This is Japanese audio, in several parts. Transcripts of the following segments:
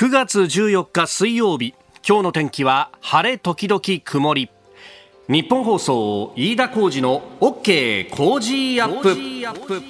9月14日水曜日今日の天気は晴れ時々曇り。日本放送飯田浩二の OK 工事アップ。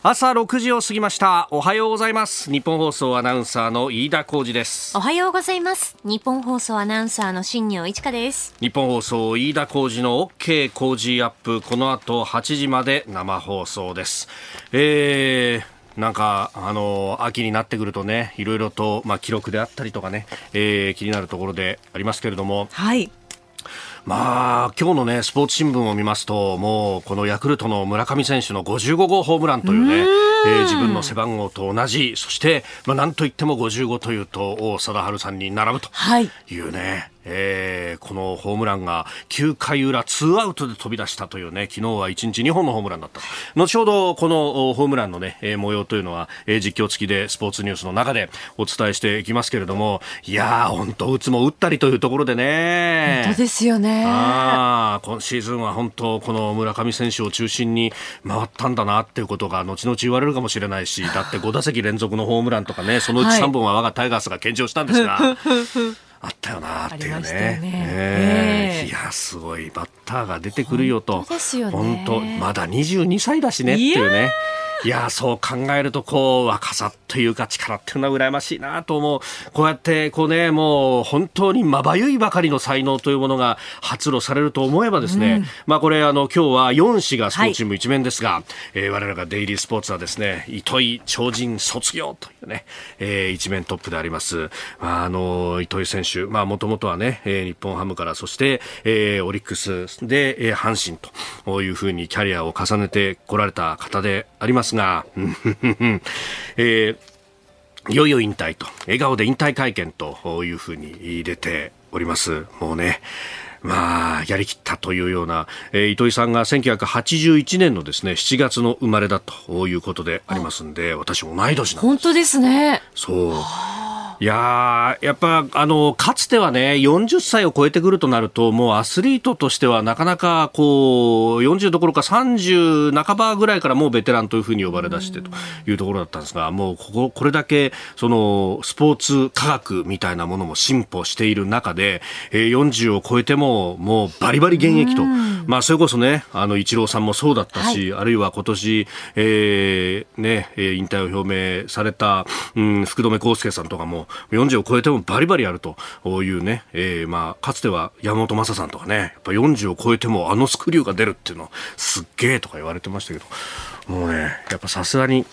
朝6時を過ぎました。おはようございます。日本放送アナウンサーの飯田浩二です。おはようございます。日本放送アナウンサーの新業一華です。日本放送飯田浩二の OK 工事アップ。この後8時まで生放送です。えーなんか、あの、秋になってくるとね、いろいろと、まあ、記録であったりとかね、えー、気になるところでありますけれども。はい。まあ、今日のね、スポーツ新聞を見ますと、もう、このヤクルトの村上選手の55号ホームランというね、うえー、自分の背番号と同じ、そして、まあ、なんといっても55というと、王貞治さんに並ぶというね、はいえー、このホームランが9回裏2アウトで飛び出したというね昨日は1日2本のホームランだった。後ほどこのホームランのね、えー、模様というのは、えー、実況付きでスポーツニュースの中でお伝えしていきますけれどもいやー本当打つも打ったりというところでね。本当ですよね。あ今シーズンは本当この村上選手を中心に回ったんだなっていうことが後々言われるかもしれないしだって5打席連続のホームランとかねそのうち3本は我がタイガースが献上したんですが、は いあったよなっていうね。ねえー、いやすごいバッターが出てくるよと。本当、ね、まだ22歳だしねっていうね。いやそう考えるとこう若さというか力っていうのは羨ましいなと思う。こうやってこうねもう本当にまばゆいばかりの才能というものが発露されると思えばですね、うん、まあこれあの今日は4紙がスポーツチーム一面ですが、はい、えー、我らがデイリースポーツはですね糸井超人卒業というね、えー、一面トップであります、まあ、あの糸井選手まあもともとはね、えー、日本ハムからそして、えー、オリックスで、えー、阪神というふうにキャリアを重ねてこられた方でありますが、えー、いよいよ引退と、笑顔で引退会見というふうに出ております。もうね、まあ、やりきったというような、えー、糸井さんが1981年のですね、7月の生まれだということでありますんで、私同い年なんです。本当ですね。そう。いややっぱあのかつてはね40歳を超えてくるとなるともうアスリートとしてはなかなかこう40どころか30半ばぐらいからもうベテランというふうに呼ばれ出してというところだったんですがもうこここれだけそのスポーツ科学みたいなものも進歩している中で、えー、40を超えてももうバリバリ現役と、まあ、それこそねあのイチローさんもそうだったし、はい、あるいは今年、えーね、引退を表明された、うん、福留孝介さんとかも40を超えてもバリバリあると。いうね、えー、まあ、かつては山本昌さんとかね、やっぱ40を超えてもあのスクリューが出るっていうのはすっげえとか言われてましたけど、もうね、やっぱさすがに、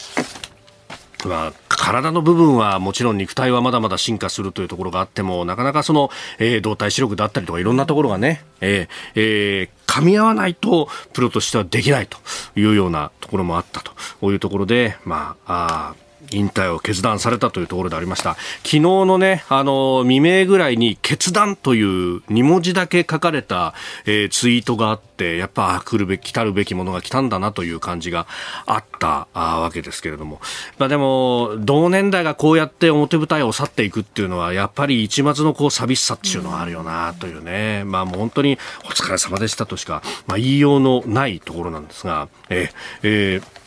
まあ、体の部分はもちろん肉体はまだまだ進化するというところがあってもなかなかその、えー、動体視力だったりとかいろんなところがね、えーえー、噛み合わないとプロとしてはできないというようなところもあったと。いうところで、まあ、あ引退を決断されたというところでありました。昨日のねあの未明ぐらいに決断という2文字だけ書かれた、えー、ツイートがあってやっぱ来るべき来たるべきものが来たんだなという感じがあったわけですけれども、まあ、でも同年代がこうやって表舞台を去っていくっていうのはやっぱり一末のこう寂しさっていうのはあるよなというね、まあもう本当にお疲れ様でしたとしか、まあ、言いようのないところなんですがえー、えー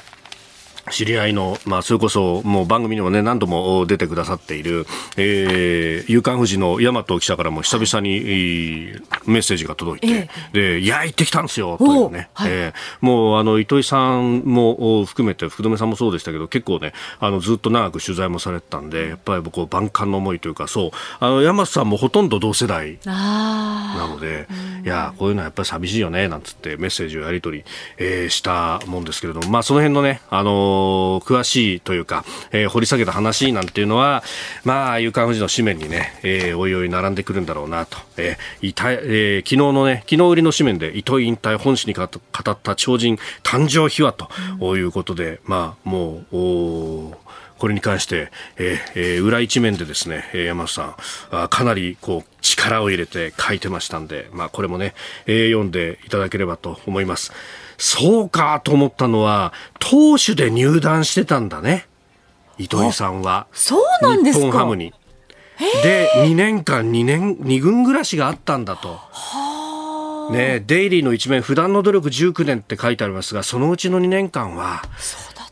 知り合いの、まあ、それこそ、もう番組にもね、何度も出てくださっている、えー、夕刊富士の大和記者からも久々に、メッセージが届いて、えー、で、いや、行ってきたんですよ、というね。はい、えー、もう、あの、糸井さんも含めて、福留さんもそうでしたけど、結構ね、あの、ずっと長く取材もされてたんで、やっぱり僕、万感の思いというか、そう、あの、山さんもほとんど同世代なので、いや、こういうのはやっぱり寂しいよね、なんつってメッセージをやり取り、えー、したもんですけれども、まあ、その辺のね、あの、詳しいというか、えー、掘り下げた話なんていうのは、まあ、夕刊富士の紙面にね、えー、おいおい並んでくるんだろうなと。えー、いたえー、昨日のね、昨日売りの紙面で、糸井引退本誌に語った超人誕生秘話ということで、まあ、もう、おこれに関して、えーえー、裏一面でですね、えー、山下さんあ、かなりこう力を入れて書いてましたんで、まあ、これもね、えー、読んでいただければと思います。そうかと思ったのは、投手で入団してたんだね。糸井さんは。そうなんですか日本ハムに。で、2年間2年、2軍暮らしがあったんだと。ねデイリーの一面、普段の努力19年って書いてありますが、そのうちの2年間は、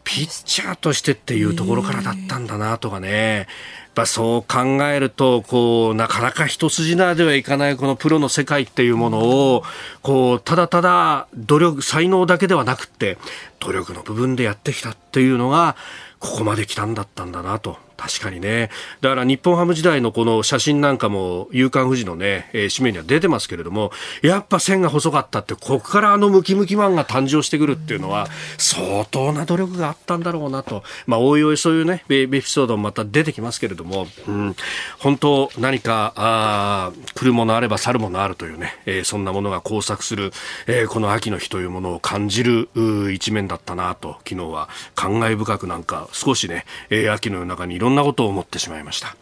ピッチャーとしてっていうところからだったんだなとかね。やっぱそう考えるとこうなかなか一筋縄ではいかないこのプロの世界っていうものをこうただただ努力才能だけではなくって努力の部分でやってきたっていうのがここまで来たんだったんだなと確かにね。だから日本ハム時代のこの写真なんかも、夕刊富士のね、えー、紙面には出てますけれども、やっぱ線が細かったって、ここからあのムキムキマンが誕生してくるっていうのは、相当な努力があったんだろうなと。まあ、おいおいそういうね、エピソードもまた出てきますけれども、うん、本当何か、ああ来るものあれば去るものあるというね、えー、そんなものが交錯する、えー、この秋の日というものを感じる一面だったなと、昨日は感慨深くなんか少しね、えー、秋の夜中にろろんなことを思ってしまいました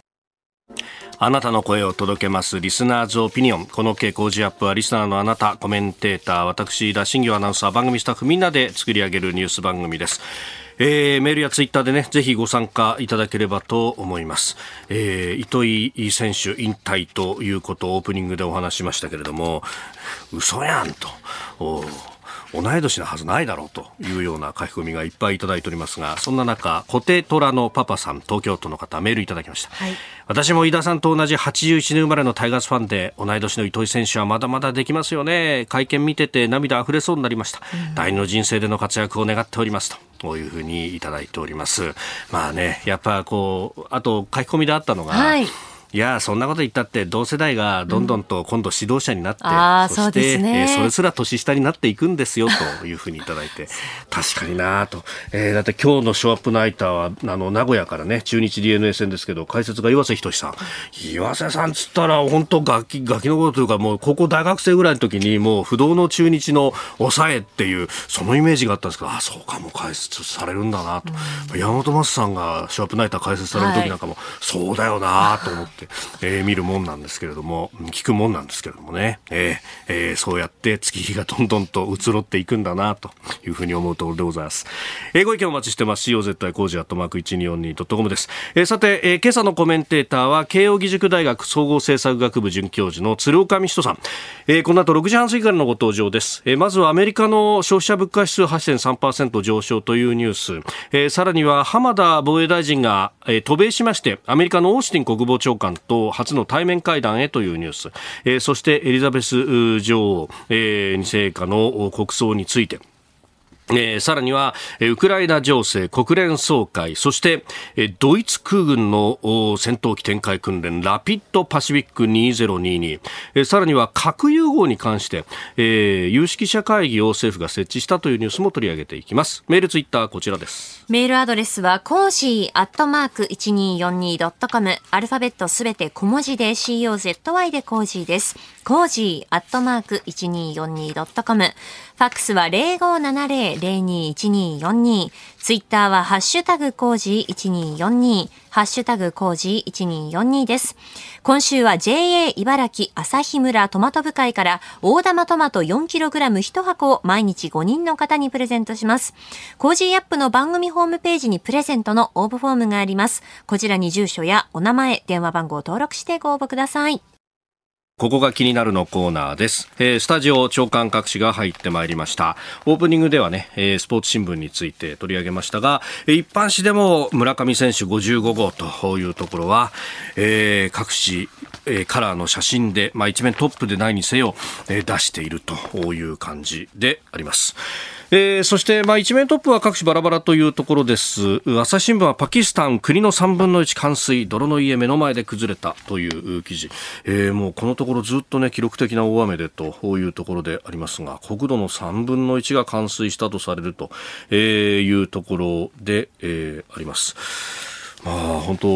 あなたの声を届けますリスナーズオピニオンこの傾向ジアップはリスナーのあなたコメンテーター私田新業アナウンサー番組スタッフみんなで作り上げるニュース番組ですえー、メールやツイッターでね、ぜひご参加いただければと思います。えー、糸井選手引退ということをオープニングでお話しましたけれども、嘘やんと。同い年なはずないだろうというような書き込みがいっぱいいただいておりますがそんな中コテトラのパパさん東京都の方メールいただきました、はい、私も飯田さんと同じ81年生まれのタイガースファンで同い年の糸井選手はまだまだできますよね。会見見てて涙溢れそうになりました、うん、第二の人生での活躍を願っておりますとこういうふうにいただいております。まあねやっぱこうあと書き込みであったのが、はいいやそんなこと言ったって同世代がどんどんと今度指導者になって、うん、そして、ね、えー、それすら年下になっていくんですよというふうにいただいて確かになと、えー、だって今日のショーアップナイターはあの名古屋からね中日 d n a 戦ですけど解説が岩瀬仁さん。岩瀬さんつったら本当ガキガキの頃というかもう高校大学生ぐらいの時にもう不動の中日の抑えっていうそのイメージがあったんですけどあそうかも解説されるんだなと、うん、山本昌さんがショーアップナイター解説される時なんかも、はい、そうだよなと思って。えー、見るもんなんですけれども、聞くもんなんですけれどもね、えーえー、そうやって月日がどんどんと移ろっていくんだな、というふうに思うところでございます。えー、ご意見お待ちしてます。COZI 工事アットマーク 1242.com です。えー、さて、えー、今朝のコメンテーターは、慶應義塾大学総合政策学部准教授の鶴岡美人さん。えー、この後6時半過ぎからのご登場です。えー、まずはアメリカの消費者物価指数8.3%上昇というニュース。えー、さらには浜田防衛大臣が、えー、渡米しまして、アメリカのオースティン国防長官と初の対面会談へというニュース、えー、そしてエリザベス女王、えー、二世家の国葬についてえー、さらには、え、ウクライナ情勢、国連総会、そして、え、ドイツ空軍の戦闘機展開訓練、ラピッドパシフィック2022、え、さらには核融合に関して、えー、有識者会議を政府が設置したというニュースも取り上げていきます。メール、ツイッター、こちらです。メールアドレスは、コージーアットマーク 1242.com、アルファベットすべて小文字で COZY でコージーです。コージーアットマーク 1242.com、ファックスは0570-021242。ツイッターはハッシュタグコージー1242。ハッシュタグコージー1242です。今週は JA 茨城旭村トマト部会から大玉トマト 4kg1 箱を毎日5人の方にプレゼントします。コージアップの番組ホームページにプレゼントの応募フォームがあります。こちらに住所やお名前、電話番号を登録してご応募ください。ここが気になるのコーナーです、えー、スタジオ長官各紙が入ってまいりましたオープニングではね、えー、スポーツ新聞について取り上げましたが一般紙でも村上選手55号というところは、えー、各紙、カラーの写真で、まあ、一面トップでないにせよ、えー、出しているという感じであります。えー、そして、まあ、一面トップは各種バラバラというところです。朝日新聞はパキスタン国の3分の1冠水、泥の家目の前で崩れたという記事。えー、もうこのところずっとね、記録的な大雨でというところでありますが、国土の3分の1が冠水したとされるというところで、えー、あります。まあ、本当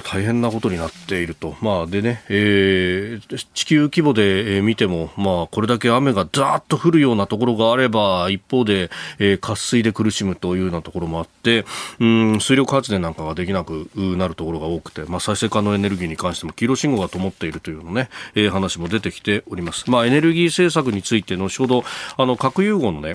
大変なことになっていると、まあでねえー、地球規模で見ても、まあ、これだけ雨がざーっと降るようなところがあれば一方で、えー、渇水で苦しむというようなところもあってうん水力発電なんかができなくなるところが多くて、まあ、再生可能エネルギーに関しても黄色信号が灯っているというのね、えー、話も出てきております。まあ、エネルギー政策について後ほどあの核融合のね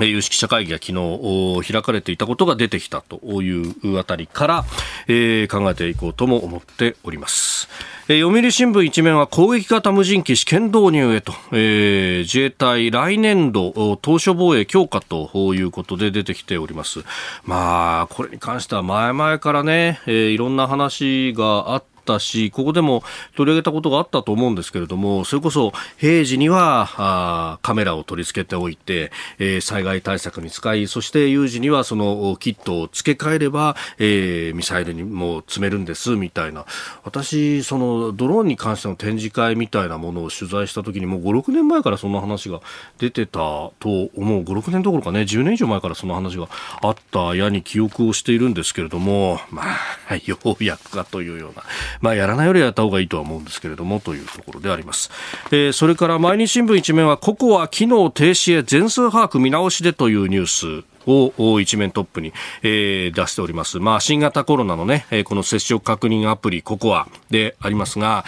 有識者会議が昨日開かれていたことが出てきたというあたりから、えー、考えていこうとも思っております。えー、読売新聞一面は攻撃型無人機試験導入へと、えー、自衛隊来年度当初防衛強化ということで出てきております。まあ、これに関しては前々からね、えー、いろんな話があってったし、ここでも取り上げたことがあったと思うんですけれども、それこそ平時にはあカメラを取り付けておいて、えー、災害対策に使い、そして有事にはそのキットを付け替えれば、えー、ミサイルにも積めるんですみたいな。私、そのドローンに関しての展示会みたいなものを取材した時にもう5、6年前からそんな話が出てたと思う。5、6年どころかね、10年以上前からその話があったやに記憶をしているんですけれども、まあ、ようやくかというような、まあ、やらないよりやった方がいいとは思うんですけれどもというところであります、えー、それから毎日新聞一面はココア機能停止へ全数把握見直しでというニュースを一面トップに、えー、出しております。まあ、新型コロナのね、この接触確認アプリ、ココアでありますが、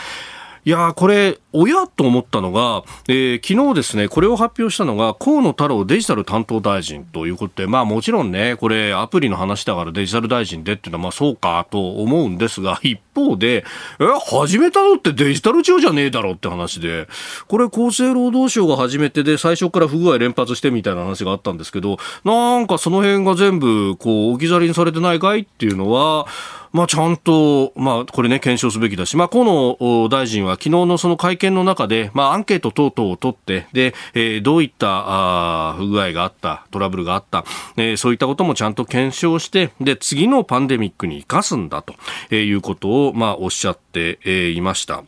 いやこれ、親と思ったのが、えー、昨日ですね、これを発表したのが、河野太郎デジタル担当大臣ということで、まあもちろんね、これアプリの話だからデジタル大臣でっていうのは、まあそうかと思うんですが、一方で、え、始めたのってデジタル庁じゃねえだろって話で、これ厚生労働省が初めてで、最初から不具合連発してみたいな話があったんですけど、なんかその辺が全部、こう、置き去りにされてないかいっていうのは、まあ、ちゃんと、まあ、これね、検証すべきだし、まあ、河野大臣は昨日のその会見の中で、まあ、アンケート等々を取って、で、えー、どういったあ不具合があった、トラブルがあった、えー、そういったこともちゃんと検証して、で、次のパンデミックに生かすんだと、いうことを、まあ、おっしゃって、え、いました。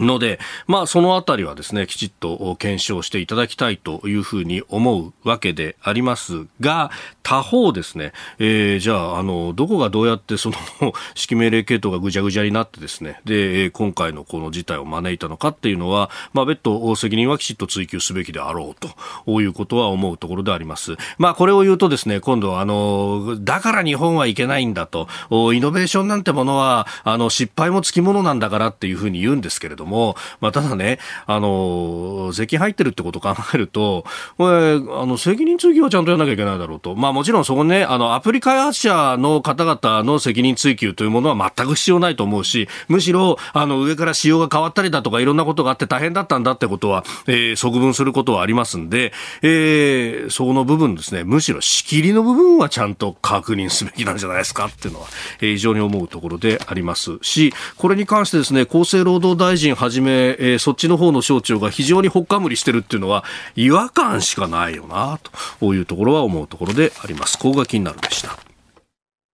ので、まあ、そのあたりはですね、きちっと検証していただきたいというふうに思うわけでありますが、他方ですね、えー、じゃあ、あの、どこがどうやってその 指揮命令系統がぐちゃぐちゃになってですね、で、今回のこの事態を招いたのかっていうのは、まあ、別途責任はきちっと追及すべきであろうということは思うところであります。まあ、これを言うとですね、今度あの、だから日本はいけないんだと、イノベーションなんてものは、あの、失敗もつきものなんだからっていうふうに言うんですけれどども、まあ、ただね、あの、税金入ってるってことを考えると、これ、あの、責任追及はちゃんとやらなきゃいけないだろうと。まあ、もちろんそこね、あの、アプリ開発者の方々の責任追及というものは全く必要ないと思うし、むしろ、あの、上から仕様が変わったりだとか、いろんなことがあって大変だったんだってことは、えー、即分することはありますんで、えー、そこの部分ですね、むしろ仕切りの部分はちゃんと確認すべきなんじゃないですかっていうのは、えー、非常に思うところでありますし、これに関してですね、厚生労働大臣はじめ、えー、そっちの方の省庁が非常にほっかむりしてるっていうのは違和感しかないよなというところは思うところであります。ここが気になるでした。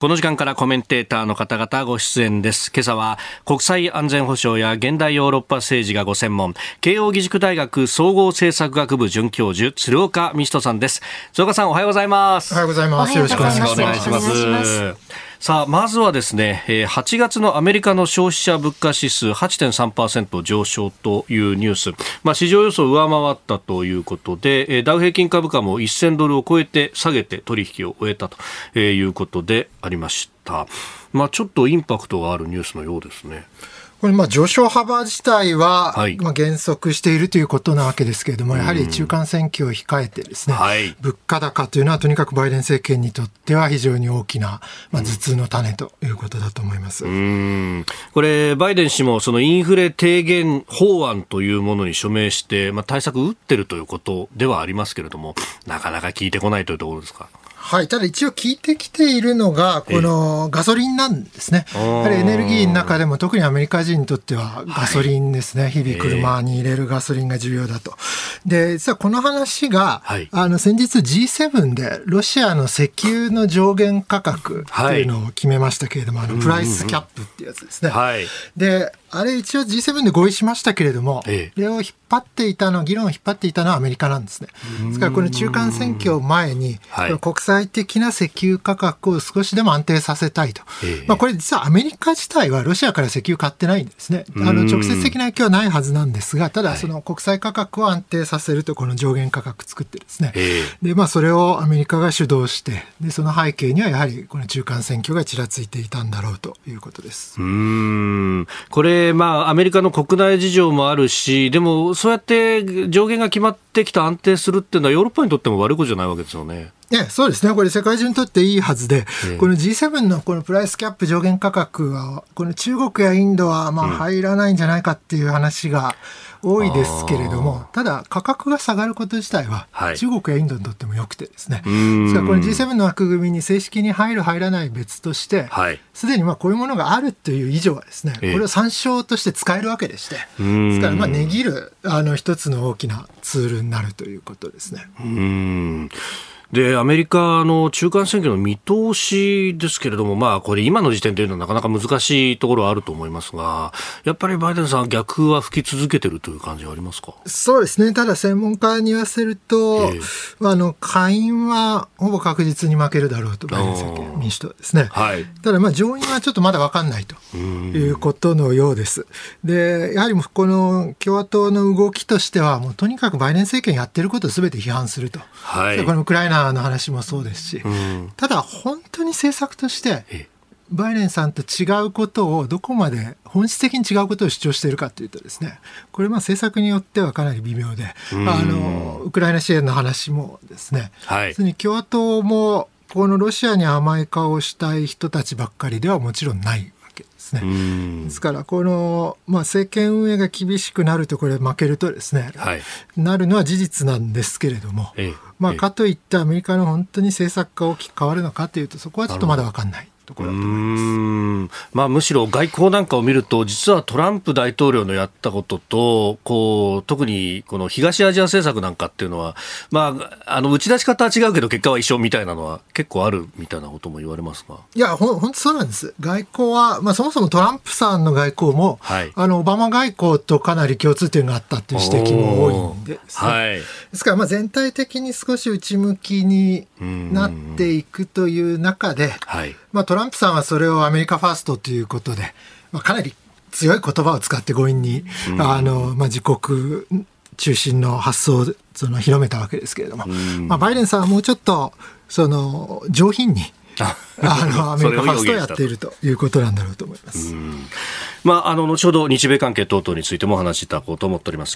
この時間からコメンテーターの方々ご出演です。今朝は国際安全保障や現代ヨーロッパ政治がご専門、慶應義塾大学総合政策学部准教授、鶴岡美人さんです。鶴岡さんおはようございます。おはようございます。よろしくお願いします。さあ、まずはですね、8月のアメリカの消費者物価指数8.3%上昇というニュース、まあ、市場予想を上回ったということで、ダウ平均株価も1000ドルを超えて下げて取引を終えたということでありました。まあ、ちょっとインパクトがあるニュースのようですね。これ、まあ、上昇幅自体は、まあ、減速しているということなわけですけれども、やはり中間選挙を控えてですね、物価高というのは、とにかくバイデン政権にとっては非常に大きな、まあ、頭痛の種ということだと思います。これ、バイデン氏も、そのインフレ低減法案というものに署名して、まあ、対策打ってるということではありますけれども、なかなか効いてこないというところですか？はい。ただ一応聞いてきているのが、このガソリンなんですね。やはりエネルギーの中でも特にアメリカ人にとってはガソリンですね。はい、日々車に入れるガソリンが重要だと。で、実はこの話が、はい、あの先日 G7 でロシアの石油の上限価格というのを決めましたけれども、はい、あのプライスキャップっていうやつですね。はい、で、あれ一応 G7 で合意しましたけれども、ええ、これを引っ張っていたの、議論を引っ張っていたのはアメリカなんですね。ですからこの中間選挙前に、はい、国際際的な石油価格を少しでも安定させたいと。まあ、これ実はアメリカ自体はロシアから石油買ってないんですね。あの、直接的な影響はないはずなんですが、ただその国際価格を安定させるとこの上限価格作ってですね。で、まあ、それをアメリカが主導して、で、その背景にはやはりこの中間選挙がちらついていたんだろうということです。うん。これ、まあ、アメリカの国内事情もあるし、でも、そうやって上限が決まってきた安定するっていうのはヨーロッパにとっても悪いことじゃないわけですよね。ね、そうですね、これ、世界中にとっていいはずで、えこの G7 のこのプライスキャップ上限価格は、この中国やインドはまあ入らないんじゃないかっていう話が多いですけれども、ただ、価格が下がること自体は、中国やインドにとってもよくてですね、ですからこの G7 の枠組みに正式に入る、入らない別として、す、で、にまあこういうものがあるという以上はですね、これを参照として使えるわけでして、ですから、まあ値切るあの一つの大きなツールになるということですね。うんで、アメリカの中間選挙の見通しですけれども、まあ、これ今の時点というのはなかなか難しいところはあると思いますが、やっぱりバイデンさん逆は吹き続けてるという感じはありますか？そうですね。ただ専門家に言わせると、えー、あの、下院はほぼ確実に負けるだろうと、バイデン政権、民主党ですね。はい。ただ、まあ、上院はちょっとまだ分かんないということのようです。で、やはりこの共和党の動きとしては、もうとにかくバイデン政権やってることをすべて批判すると。はい。このウクライナの話もそうですし、うん、ただ本当に政策として、バイデンさんと違うことをどこまで本質的に違うことを主張しているかというとですねこれまあ政策によってはかなり微妙で、あのウクライナ支援の話もですね、はい、に共和党もこのロシアに甘い顔をしたい人たちばっかりではもちろんないですね。ですから、この、まあ、政権運営が厳しくなると、これ負けるとですね、はい、なるのは事実なんですけれども、ええ、まあ、かといってアメリカの本当に政策が大きく変わるのかというと、そこはちょっとまだ分かんない。ところだと思います。まあ、むしろ外交なんかを見ると、実はトランプ大統領のやったことと、こう、特にこの東アジア政策なんかっていうのは、まあ、あの、打ち出し方は違うけど結果は一緒みたいなのは結構あるみたいなことも言われますが。いや、ほんとそうなんです。外交は、まあ、そもそもトランプさんの外交も、はい、あの、オバマ外交とかなり共通点があったっていう指摘も多いんです、ね、はい。ですから、まあ、全体的に少し内向きになっていくという中で、はい。まあ、トランプさんはそれをアメリカファーストということで、まあ、かなり強い言葉を使って強引に、うん、あの、まあ、自国中心の発想をその広めたわけですけれども、うん、まあ、バイデンさんはもうちょっと、その、上品に、あの、アメリカファーストをやっているということなんだろうと思います。まあ、あの、後ほど日米関係等々についてもお話しいただこうと思っております。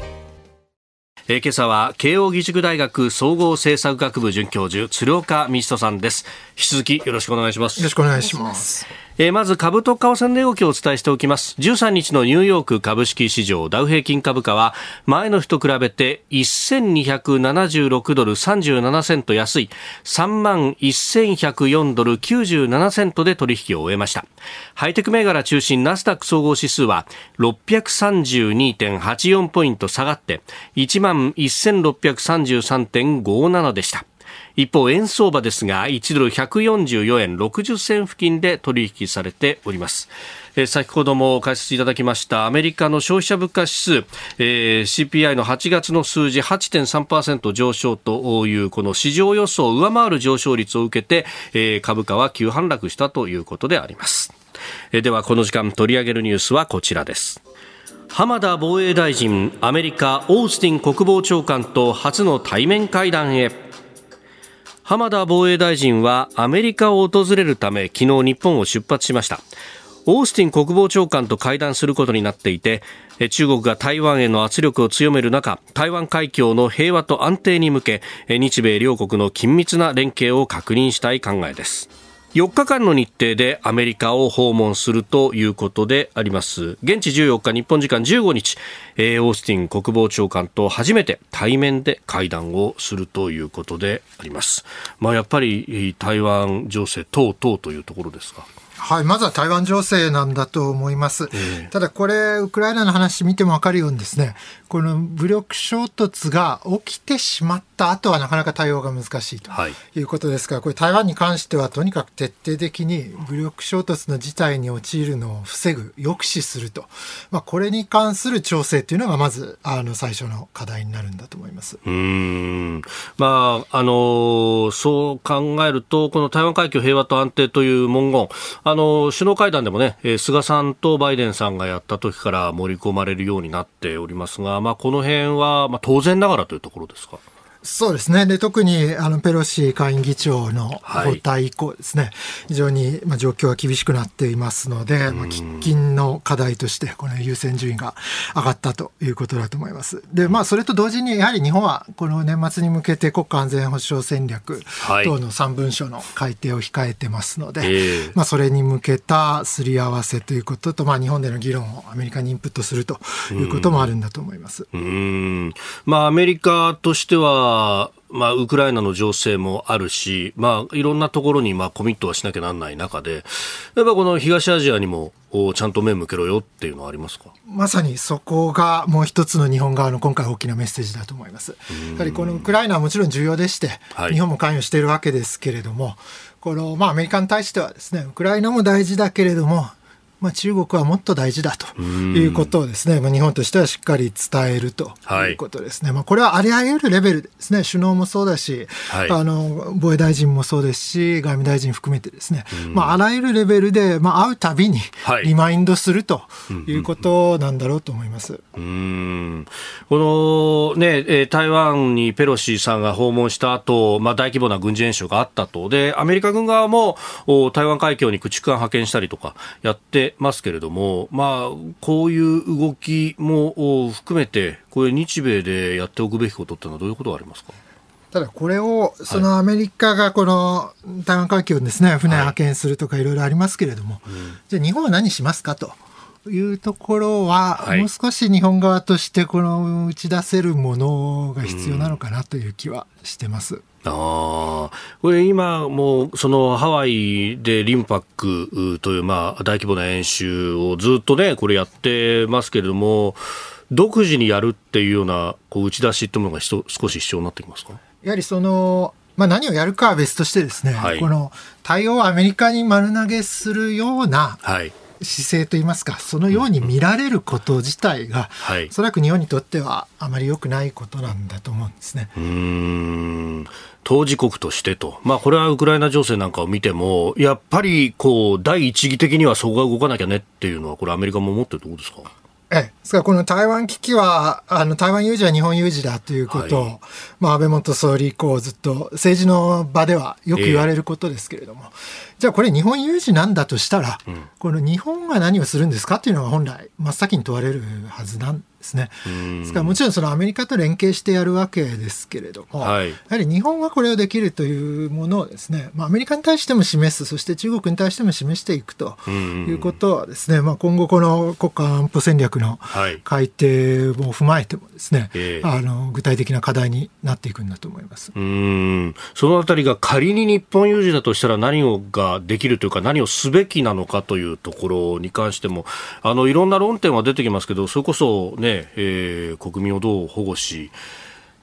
えー、今朝は慶應義塾大学総合政策学部准教授鶴岡道人さんです。引き続きよろしくお願いします。よろしくお願いします。えー、まず株と為替の動きをお伝えしておきます。13日のニューヨーク株式市場ダウ平均株価は前の日と比べて1276ドル37セント安い。3万1104ドル97セントで取引を終えました。ハイテク銘柄中心ナスダック総合指数は632.84ポイント下がって1万1633.57でした。一方、円相場ですが、1ドル144円60銭付近で取引されております。えー、先ほども解説いただきましたアメリカの消費者物価指数、えー、CPI の8月の数字8.3%上昇というこの市場予想を上回る上昇率を受けて、えー、株価は急反落したということであります。えー、ではこの時間取り上げるニュースはこちらです。浜田防衛大臣、アメリカ、オースティン国防長官と初の対面会談へ。浜田防衛大臣はアメリカを訪れるため昨日日本を出発しました。オースティン国防長官と会談することになっていて中国が台湾への圧力を強める中台湾海峡の平和と安定に向け日米両国の緊密な連携を確認したい考えです。4日間の日程でアメリカを訪問するということであります。現地14日日本時間15日オースティン国防長官と初めて対面で会談をするということであります。まあやっぱり台湾情勢等々というところですか？はい、まずは台湾情勢なんだと思います。えー、ただこれ、ウクライナの話見ても分かるようにですね、この武力衝突が起きてしまった後はなかなか対応が難しいということですから、これ台湾に関してはとにかく徹底的に武力衝突の事態に陥るのを防ぐ、抑止すると。まあ、これに関する調整というのがまず、あの、最初の課題になるんだと思います。うん。まあ、あの、そう考えると、この台湾海峡平和と安定という文言、あの首脳会談でもね、菅さんとバイデンさんがやった時から盛り込まれるようになっておりますが、まあ、この辺は、まあ、当然ながらというところですか？そうですね。で、特に、あの、ペロシ下院議長の交代以降ですね、はい、非常に、まあ、状況は厳しくなっていますので、まあ、喫緊の課題として、この優先順位が上がったということだと思います。で、まあ、それと同時に、やはり日本は、この年末に向けて国家安全保障戦略等の3文書の改定を控えてますので、はい、まあ、それに向けたすり合わせということと、まあ、日本での議論をアメリカにインプットするということもあるんだと思います。うん。まあ、アメリカとしては、まあ、ウクライナの情勢もあるし、まあ、いろんなところにまあコミットはしなきゃなんない中で、やっぱこの東アジアにもちゃんと目向けろよっていうのはありますか？まさにそこがもう一つの日本側の今回大きなメッセージだと思います。やはりこのウクライナはもちろん重要でして、はい、日本も関与しているわけですけれども、このまあアメリカに対してはですね、ウクライナも大事だけれども、まあ、中国はもっと大事だということをですね、まあ、日本としてはしっかり伝えるとい。うことですね、はい、まあ、これはありあゆるレベルですね、首脳もそうだし、はい、あの防衛大臣もそうですし、外務大臣含めてですね、まあ、あらゆるレベルで、まあ、会うたびにリマインドするということなんだろうと思います。うん。この、ね、台湾にペロシさんが訪問した後、まあ大規模な軍事演習があったと、でアメリカ軍側も台湾海峡に駆逐艦派遣したりとかやってますけれども、まあ、こういう動きも含めて、これ、日米でやっておくべきことってのは、どういうことがありますか？ただこれを、そのアメリカがこの台湾海峡にですね、船派遣するとかいろいろありますけれども、じゃあ日本は何しますかと。いうところは、もう少し日本側としてこの打ち出せるものが必要なのかなという気はしてます。ああ、これ今もうそのハワイでリンパックというまあ大規模な演習をずっとね、これやってますけれども、独自にやるっていうようなこう打ち出しっていうものが少し必要になってきますか？やはりその、まあ、何をやるかは別としてですね、はい、この対応をアメリカに丸投げするような、はい姿勢といいますか、そのように見られること自体が、はい、おそらく日本にとってはあまり良くないことなんだと思うんですね。うん。当事国としてと、まあ、これはウクライナ情勢なんかを見ても、やっぱりこう第一義的にはそこが動かなきゃねっていうのは、これ、アメリカも思ってるところですか？ええ、ですからこの台湾危機は、あの台湾有事は日本有事だということを、はい、まあ、安倍元総理以降、ずっと政治の場ではよく言われることですけれども、えー、じゃあこれ、日本有事なんだとしたら、うん、この日本は何をするんですかっていうのが本来、真っ先に問われるはずなんですね。ですからもちろんそのアメリカと連携してやるわけですけれども、はい、やはり日本はこれをできるというものをですね、まあ、アメリカに対しても示す、そして中国に対しても示していくということはですね、まあ、今後この国家安保戦略の改定も踏まえてもですね、はい、あの具体的な課題になっていくんだと思います。うん。そのあたりが仮に日本有事だとしたら何をができるというか何をすべきなのかというところに関してもあのいろんな論点は出てきますけどそれこそねね、えー、国民をどう保護し、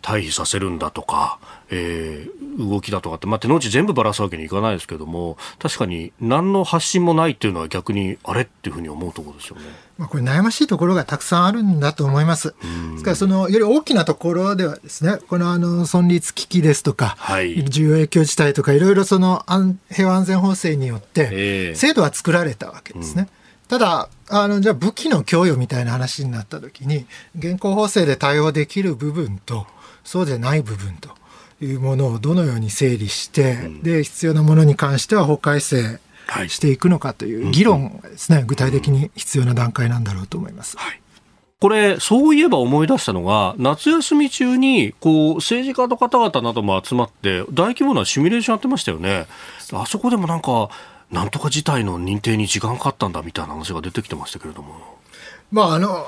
退避させるんだとか、えー、動きだとかって、まあ、手の内全部ばらすわけにいかないですけども、確かに何の発信もないっていうのは逆にあれっていうふうに思うところですよね。まあ、これ悩ましいところがたくさんあるんだと思います。ですから、その、より大きなところではですね、このあの、存立危機ですとか、はい、重要影響事態とか、いろいろその平和安全法制によって、制度は作られたわけですね。うんただ、あの、じゃあ武器の供与みたいな話になった時に、現行法制で対応できる部分と、そうでない部分というものをどのように整理して、うん、で必要なものに関しては法改正していくのかという議論がですね、具体的に必要な段階なんだろうと思います。はい。これ、そういえば思い出したのが、夏休み中に、こう、政治家の方々なども集まって、大規模なシミュレーションやってましたよね。あそこでもなんか、なんとか事態の認定に時間かかったんだみたいな話が出てきてましたけれども。まあ、あの、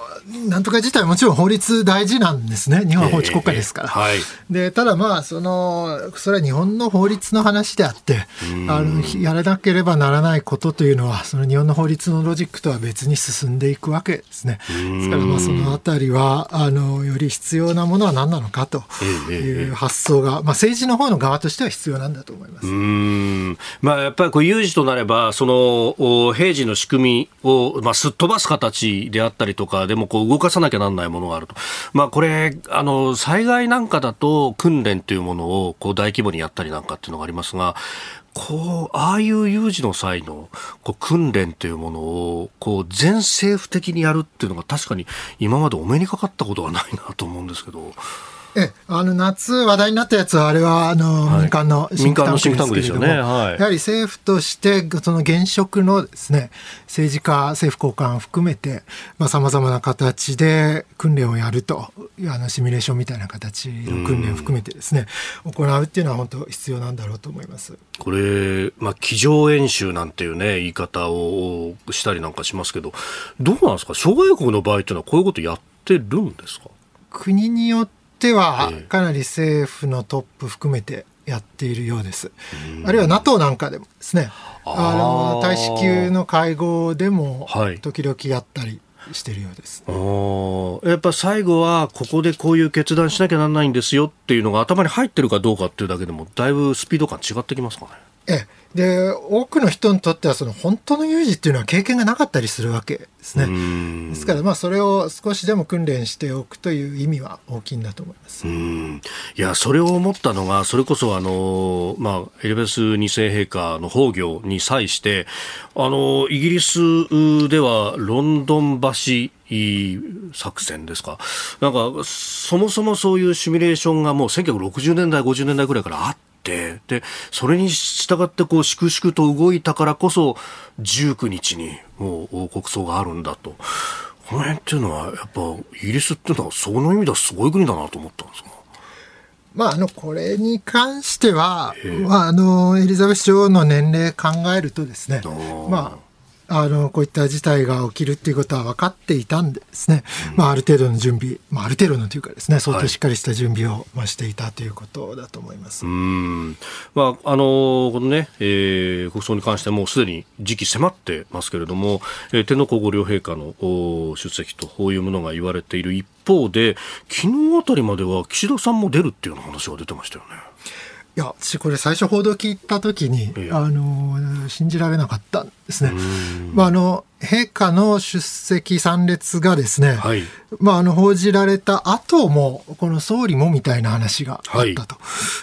なんとか自体もちろん法律大事なんですね。日本は法治国家ですから。えーはい、で、ただまあ、その、それは日本の法律の話であって、あの、やらなければならないことというのは、その日本の法律のロジックとは別に進んでいくわけですね。ですからまあ、そのあたりは、あの、より必要なものは何なのかという発想が、まあ、政治の方の側としては必要なんだと思います。うん。まあ、やっぱりこう、有事となれば、その、平時の仕組みを、まあ、すっ飛ばす形であったりとかでもこう動かさなきゃなんないものがあると、まあ、これあの、災害なんかだと訓練というものをこう大規模にやったりなんかっていうのがありますが、こう、ああいう有事の際のこう訓練というものを、こう、全政府的にやるっていうのが確かに今までお目にかかったことはないなと思うんですけど。えあの夏話題になったやつは、あれはあの、民間のシンクタンクですけれども、ね。はい、やはり政府として、その現職のですね、政治家、政府高官含めて、さまざ、まな形で訓練をやると、あのシミュレーションみたいな形の訓練を含めてですね、行うっていうのは本当必要なんだろうと思います。これ、まあ、机上演習なんていうね、言い方をしたりなんかしますけど、どうなんですか、諸外国の場合っていうのはこういうことやってるんですか？国によってては、かなり政府のトップ含めてやっているようです。あるいは NATO なんかでもですね、あの大使級の会合でも時々やったり。してるようです、ね、やっぱ最後はここでこういう決断しなきゃならないんですよっていうのが頭に入ってるかどうかっていうだけでもだいぶスピード感違ってきますかね。ええ、で多くの人にとってはその本当の有事っていうのは経験がなかったりするわけですね。ですからまあそれを少しでも訓練しておくという意味は大きいんだと思います。いやそれを思ったのがそれこそあのまあエリザベス2世陛下の崩御に際してあのイギリスではロンドン橋作戦ですか。なんか、そもそもそういうシミュレーションがもう1960年代、50年代ぐらいからあって、で、それに従ってこう、粛々と動いたからこそ、19日にもう国葬があるんだと。この辺っていうのは、やっぱ、イギリスっていうのは、その意味ではすごい国だなと思ったんですが。まあ、あの、これに関しては、まあ、あの、エリザベス女王の年齢考えるとですね、まあ、あのこういった事態が起きるっていうことは分かっていたんですね、うん、まあ、ある程度の準備、まあ、ある程度のというかですね相当しっかりした準備を、まあ、していたということだと思います、うん。まあ、あのこのね、えー、国葬に関してもすでに時期迫ってますけれども、えー、天皇皇后両陛下の出席というものが言われている一方で昨日あたりまでは岸田さんも出るっていうような話が出てましたよね。いや私これ最初報道聞いた時に、ええ、あの信じられなかったんですね。まああの陛下の出席参列がですね、はい、まああの報じられた後もこの総理もみたいな話があったと。は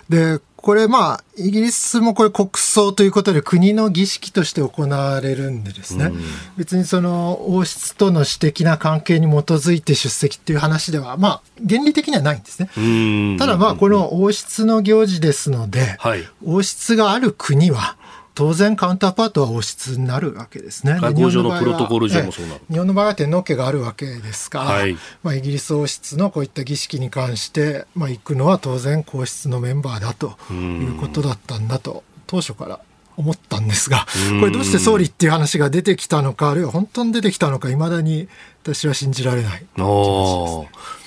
い、でこれまあ、イギリスもこれ国葬ということで国の儀式として行われるんでですね、うん、別にその王室との私的な関係に基づいて出席っていう話では、まあ、原理的にはないんですね。ただまあ、この王室の行事ですので、はい、王室がある国は、当然カウンターパートは王室になるわけですね。外交上のプロトコル上もそうなる。日本の場合は天皇家があるわけですから、はい、まあ、イギリス王室のこういった儀式に関して、まあ、行くのは当然皇室のメンバーだということだったんだと、当初から思ったんですが、これどうして総理っていう話が出てきたのか、あるいは本当に出てきたのか、いまだに私は信じられない、ね、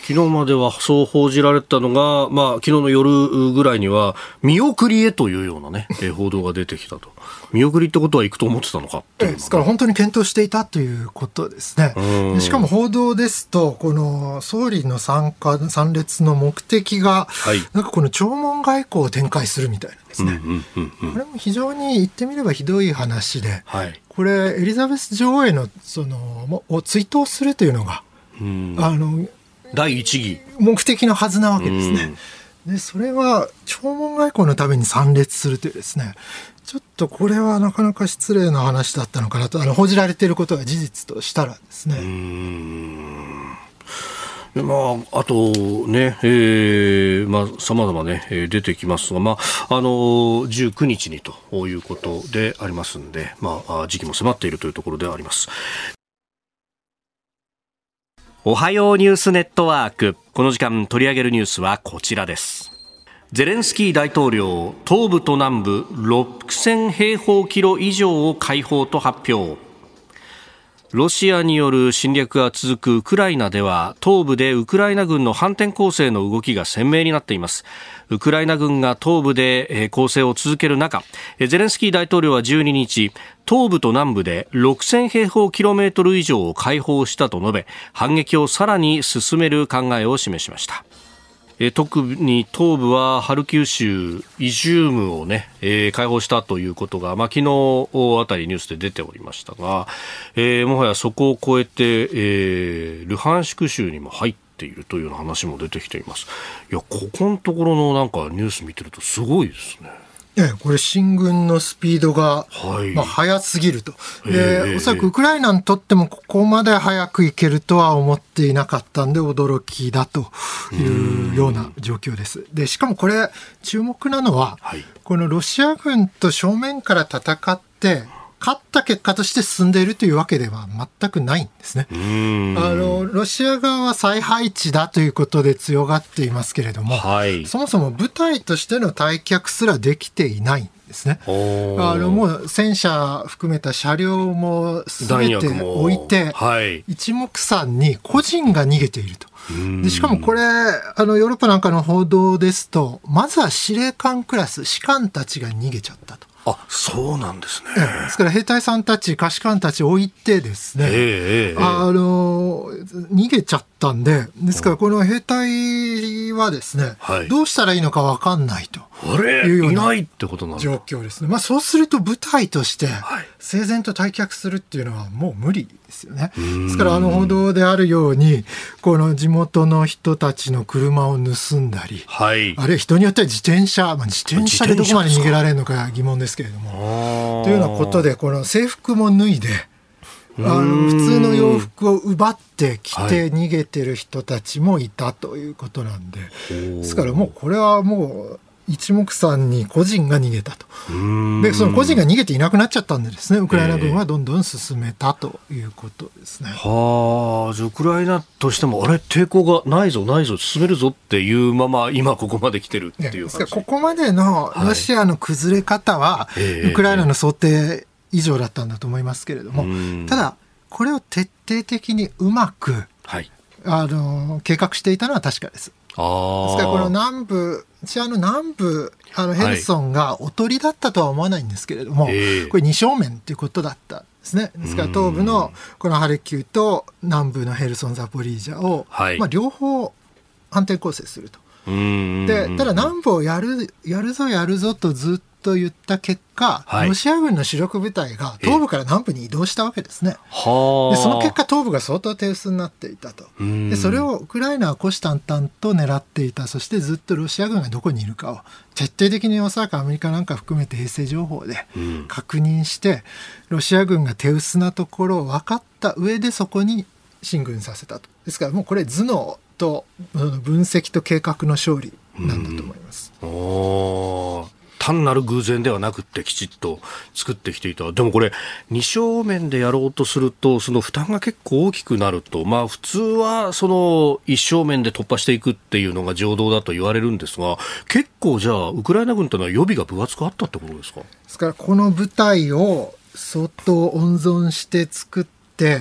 昨日まではそう報じられたのが、まあ、昨日の夜ぐらいには、見送りへというようなね、報道が出てきたと。見送りってことは行くと思ってたのかですから本当に検討していたということですね。しかも報道ですと、この総理の参加、参列の目的が、はい、なんかこの弔問外交を展開するみたいなんですね。これも非常に言ってみればひどい話で、はい、これ、エリザベス女王へのそのを追悼するというのが、あの第一義。目的のはずなわけですね。でそれは弔問外交のために参列するというですねちょっとこれはなかなか失礼な話だったのかなとあの報じられていることが事実としたらですね。まあ、あとね、えー、まあ、様々ね、出てきますが、まあ、あの、19日にということでありますんで、まあ、時期も迫っているというところであります。おはようニュースネットワーク。この時間取り上げるニュースはこちらです。ゼレンスキー大統領、東部と南部6000平方キロ以上を解放と発表。ロシアによる侵略が続くウクライナでは東部でウクライナ軍の反転攻勢の動きが鮮明になっていますウクライナ軍が東部で攻勢を続ける中ゼレンスキー大統領は12日東部と南部で6000平方キロメートル以上を解放したと述べ反撃をさらに進める考えを示しましたえ特に東部はハルキウ州イジュームをね、えー、解放したということが、まあ、昨日あたりニュースで出ておりましたが、えー、もはやそこを超えて、えー、ルハンシク州にも入っているというような話も出てきています。いや、ここのところのなんかニュース見てるとすごいですね。えこれ、進軍のスピードが、はい、まあ、速すぎると、でおそらくウクライナにとっても、ここまで早くいけるとは思っていなかったんで、驚きだというような状況です。でしかもこれ、注目なのは、はい、このロシア軍と正面から戦って、勝った結果として進んでいるというわけでは全くないんですね。あのロシア側は再配置だということで強がっていますけれども、はい、そもそも部隊としての退却すらできていないんですね。あのもう戦車含めた車両もすべて置いて、はい、一目散に個人が逃げていると。でしかもこれあの、ヨーロッパなんかの報道ですと、まずは司令官クラス、士官たちが逃げちゃったと。あそうなんですね。ですから兵隊さんたち、下士官たち置いてですね、えー、あの逃げちゃったんで、ですからこの兵隊はですね、はい、どうしたらいいのか分かんないと。いうような状況ですね。まあそうすると部隊として整然と退却するっていうのはもう無理ですよね。ですからあの報道であるように、この地元の人たちの車を盗んだり、はい、あるいは人によっては自転車、まあ、自転車でどこまで逃げられるのか疑問ですけれども、というようなことで、この制服も脱いで、あの普通の洋服を奪って着て逃げてる人たちもいたということなんで、はい、ですからもうこれはもう一目散に個人が逃げたと。で、その個人が逃げていなくなっちゃったんでですね、ウクライナ軍はどんどん進めたということですね。えー、はあ、じゃウクライナとしても、あれ、抵抗がないぞ、ないぞ、進めるぞっていうまま、今ここまで来てるっていうここまでのロシアの崩れ方は、はい、ウクライナの想定以上だったんだと思いますけれども、ただ、これを徹底的にうまく、はい、あの計画していたのは確かです。ですからこの南部、私あの南部、あのヘルソンがおとりだったとは思わないんですけれども、はい、これ二正面ということだったんですね。ですから東部のこのハルキウと南部のヘルソン、ザポリージャを、はい、まあ、両方反転攻勢すると。でただ南部をやるやるぞやるぞとずっと言った結果、はい、ロシア軍の主力部隊が東部から南部に移動したわけですね。でその結果、東部が相当手薄になっていたと。でそれをウクライナは虎視眈々と狙っていた、そしてずっとロシア軍がどこにいるかを徹底的におそらくアメリカなんか含めて衛星情報で確認して、ロシア軍が手薄なところを分かった上でそこに進軍させたと。ですからもうこれ頭脳と分析と計画の勝利なんだと思います。単なる偶然ではなくてきちっと作ってきていた。でもこれ、二正面でやろうとすると、その負担が結構大きくなると、まあ普通はその一正面で突破していくっていうのが常道だと言われるんですが、結構じゃあ、ウクライナ軍というのは予備が分厚くあったってことですか？ですから、この部隊を相当温存して作って、、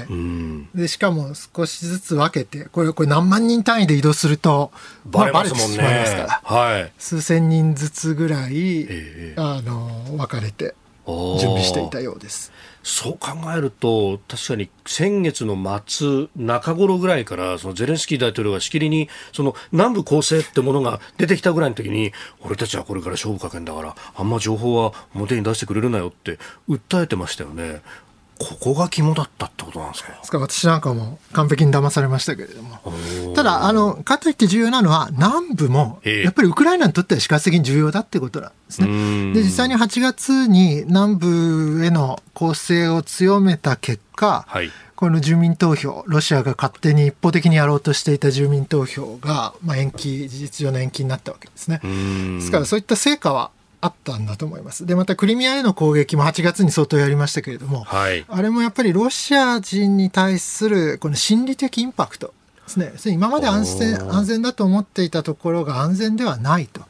うん、でしかも少しずつ分けてこれこれ何万人単位で移動するとバレますもんね、まあ、ますから、はい、数千人ずつぐらい、えー、あの分かれて準備していたようです。そう考えると、確かに先月の末、中頃ぐらいから、そのゼレンスキー大統領がしきりに、その南部攻勢ってものが出てきたぐらいの時に、俺たちはこれから勝負かけんだから、あんま情報は表に出してくれるなよって訴えてましたよね。ここが肝だったってことなんですか？ですか？ら私なんかも完璧に騙されましたけれども。ただ、あの、かといって重要なのは、南部も、やっぱりウクライナにとっては死活的に重要だってことなんですね。で、実際に8月に南部への攻勢を強めた結果、はい。この住民投票、ロシアが勝手に一方的にやろうとしていた住民投票が、まあ、延期、事実上の延期になったわけですね。ですからそういった成果はあったんだと思います。で、またクリミアへの攻撃も8月に相当やりましたけれども、はい、あれもやっぱりロシア人に対するこの心理的インパクトですね。今まで安全安全だと思っていたところが安全ではないと。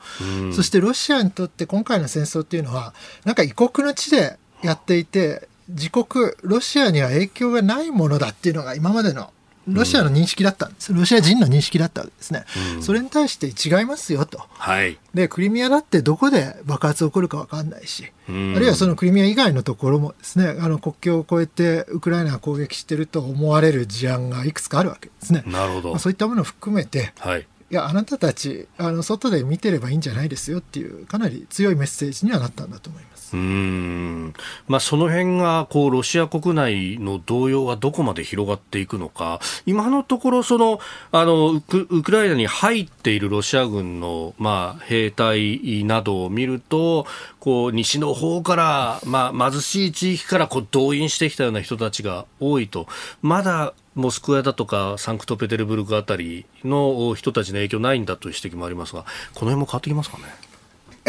そしてロシアにとって今回の戦争っていうのは、なんか異国の地でやっていて、自国、ロシアには影響がないものだっていうのが今までのロシアの認識だったんです、ロシア人の認識だったわけですね、うん、それに対して違いますよと、はい、でクリミアだってどこで爆発起こるか分かんないし、うん、あるいはそのクリミア以外のところもですねあの国境を越えてウクライナが攻撃していると思われる事案がいくつかあるわけですね。なるほど、まあ、そういったものを含めて、はい。いや、あなたたち、あの外で見てればいいんじゃないですよっていう、かなり強いメッセージにはなったんだと思います。うん。まあ、その辺がこうロシア国内の動揺がどこまで広がっていくのか、今のところそのあのウク、ウクライナに入っているロシア軍の、まあ、兵隊などを見ると、こう西の方から、まあ、貧しい地域からこう動員してきたような人たちが多いと、まだモスクワだとかサンクトペテルブルクあたりの人たちの影響ないんだという指摘もありますが、この辺も変わってきますかね？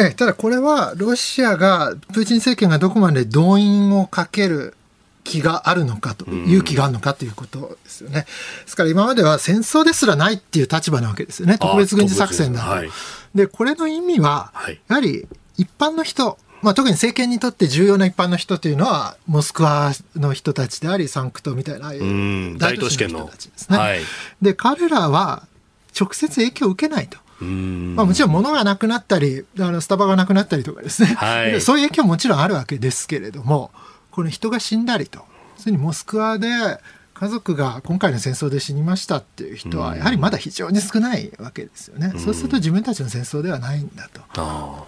えただこれはロシアがプーチン政権がどこまで動員をかける気があるのかと、勇気があるのかということですよね。ですから今までは戦争ですらないっていう立場なわけですよね。特別軍事作戦だと。はい、で、これの意味は、やはり一般の人、まあ、特に政権にとって重要な一般の人というのは、モスクワの人たちであり、サンクトみたいな、大都市圏の人たちですね。はい、で、彼らは直接影響を受けないと。まあ、もちろん物がなくなったりあのスタバがなくなったりとかですね、はい、そういう影響ももちろんあるわけですけれどもこの人が死んだりと。それにモスクワで家族が今回の戦争で死にましたっていう人はやはりまだ非常に少ないわけですよね、そうすると自分たちの戦争ではないんだと。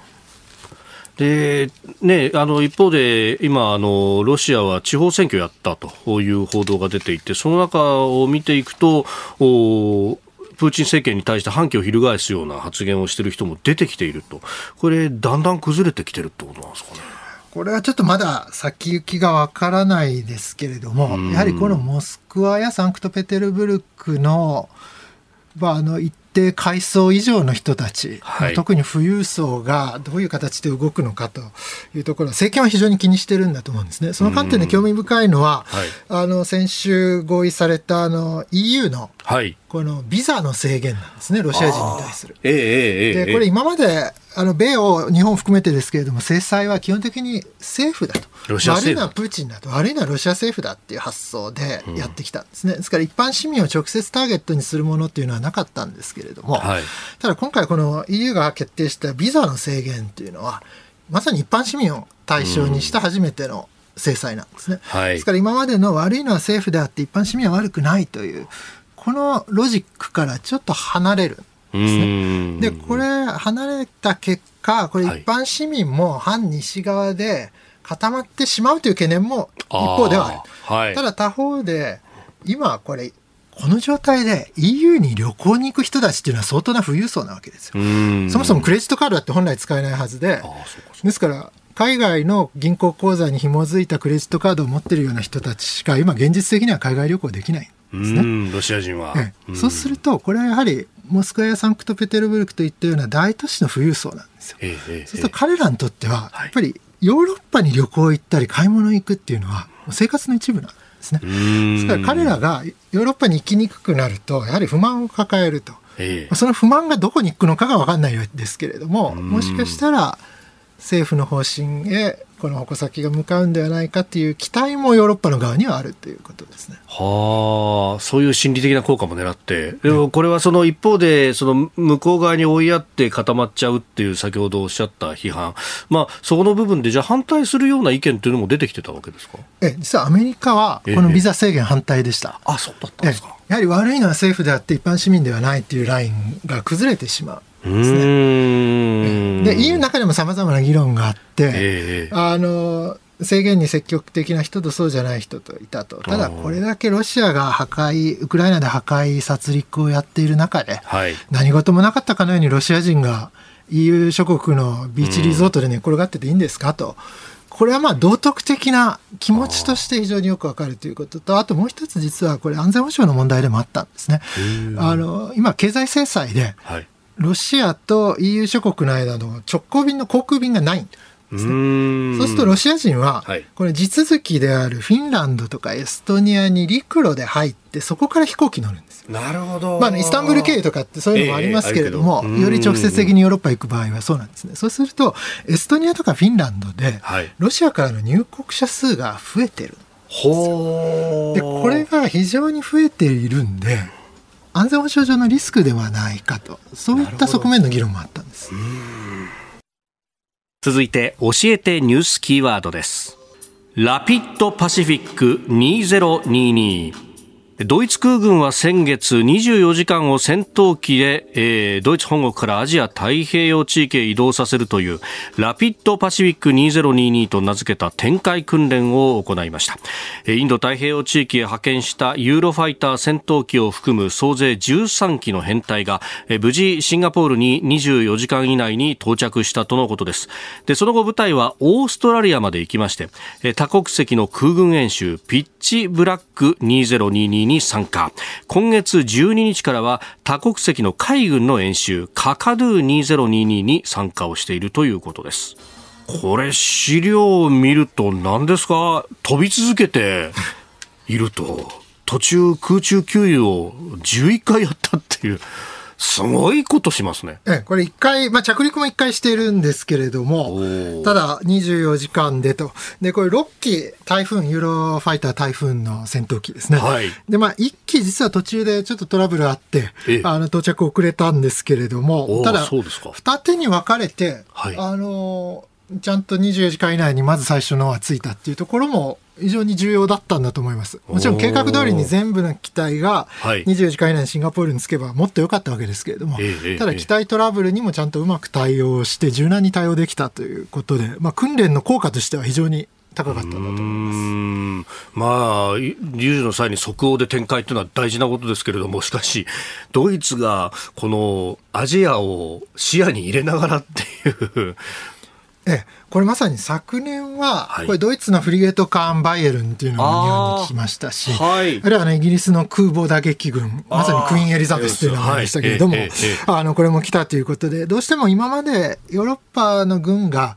でね、あの一方で今あの、ロシアは地方選挙やったという報道が出ていて、その中を見ていくと、プーチン政権に対して反旗を翻すような発言をしている人も出てきていると、これ、だんだん崩れてきてるってことなんですかね。これはちょっとまだ先行きがわからないですけれども、やはりこのモスクワやサンクトペテルブルクの、まあ、あの一定階層以上の人たち、はい、特に富裕層がどういう形で動くのかというところは、政権は非常に気にしてるんだと思うんですね。その観点で興味深いのは、はい、あの先週合意されたあの EU の、はいこのビザの制限なんですね、ロシア人に対する。えー、えー、でこれ、今まであの米を日本含めてですけれども、制裁は基本的に政府だと、ロシア悪いのはプーチンだと、悪いのはロシア政府だっていう発想でやってきたんですね、うん、ですから一般市民を直接ターゲットにするものっていうのはなかったんですけれども、はい、ただ今回、この EU が決定したビザの制限っていうのは、まさに一般市民を対象にした初めての制裁なんですね。うんはい、ですから今までの悪いのは政府であって、一般市民は悪くないという。このロジックからちょっと離れるんですね。で、これ、離れた結果、これ一般市民も反西側で固まってしまうという懸念も一方ではある。はい、ただ他方で、今これ、この状態で EU に旅行に行く人たちっていうのは相当な富裕層なわけですよ。そもそもクレジットカードだって本来使えないはずで、ですから、海外の銀行口座に紐づいたクレジットカードを持ってるような人たちしか今現実的には海外旅行できない。ですね。ロシア人は、そうすると、これはやはりモスクワやサンクトペテルブルクといったような大都市の富裕層なんですよ。えー、そうすると彼らにとっては、やっぱりヨーロッパに旅行行ったり買い物行くっていうのは生活の一部なんですね。ですから彼らがヨーロッパに行きにくくなると、やはり不満を抱えると。えー、その不満がどこに行くのかが分かんないですけれども、もしかしたら政府の方針へこの矛先が向かうんではないかという期待もヨーロッパの側にはあるということですね。はあ、そういう心理的な効果も狙って、でもこれはその一方で、その向こう側に追いやって固まっちゃうっていう先ほどおっしゃった批判、まあ、そこの部分で、じゃあ反対するような意見というのも出てきてたわけですか？え実はアメリカはこのビザ制限反対でした。あそうだったんですか。やはり悪いのは政府であって一般市民ではないっていうラインが崩れてしまう。ですね。で EU の中でもさまざまな議論があって、えー、あの制限に積極的な人とそうじゃない人といたと。ただ、これだけロシアが破壊、ウクライナで破壊、殺戮をやっている中で、はい、何事もなかったかのようにロシア人が EU 諸国のビーチリゾートで寝転がってていいんですかと。これはまあ道徳的な気持ちとして非常によくわかるということと、あともう一つ実はこれ安全保障の問題でもあったんですね。あの、今経済制裁で、ロシアと EU 諸国の間の直行便の航空便がないんですね。そうするとロシア人は、これ地続きであるフィンランドとかエストニアに陸路で入って、そこから飛行機乗るんです。なるほど。まあ、イスタンブール経由とかってそういうのもありますけれども、えー、より直接的にヨーロッパ行く場合はそうなんですね。そうすると、エストニアとかフィンランドで、ロシアからの入国者数が増えてるでこれが非常に増えているんで、安全保障上のリスクではないかと、そういった側面の議論もあったんです。続いて教えてニュースキーワードです。ラピッドパシフィック2022ドイツ空軍は先月24時間を戦闘機で、えー、ドイツ本国からアジア太平洋地域へ移動させるというラピッドパシフィック2022と名付けた展開訓練を行いました。インド太平洋地域へ派遣したユーロファイター戦闘機を含む総勢13機の編隊が無事シンガポールに24時間以内に到着したとのことです。でその後部隊はオーストラリアまで行きまして多国籍の空軍演習ピッチブラック2022に参加。今月12日からは多国籍の海軍の演習カカドゥ2022に参加をしているということです。これ資料を見ると何ですか？飛び続けていると。途中空中給油を11回やったっていう。すごいことしますね。えこれ一回、まあ、着陸も一回してるんですけれども、ただ24時間でと。で、これ6機、台風、ユーロファイター台風の戦闘機ですね。はい、で、まあ、1機実は途中でちょっとトラブルあって、あの、到着遅れたんですけれども、ただ、二手に分かれて、はい、あの、ちゃんと24時間以内にまず最初のはついたっていうところも非常に重要だったんだと思います。もちろん計画通りに全部の機体が24時間以内にシンガポールに着けばもっと良かったわけですけれども、ただ機体トラブルにもちゃんとうまく対応して柔軟に対応できたということで、まあ、訓練の効果としては非常に高かったんだと思います。まあ、有事の際に即応で展開というのは大事なことですけれども、しかし、ドイツがこのアジアを視野に入れながらっていうええ、これまさに昨年は、これドイツのフリゲート艦バイエルンっていうのも日本に来ましたし、あ,、はい、あるいは、ね、イギリスの空母打撃軍、まさにクイーンエリザベスというのがありましたけれども、あのこれも来たということで、どうしても今までヨーロッパの軍が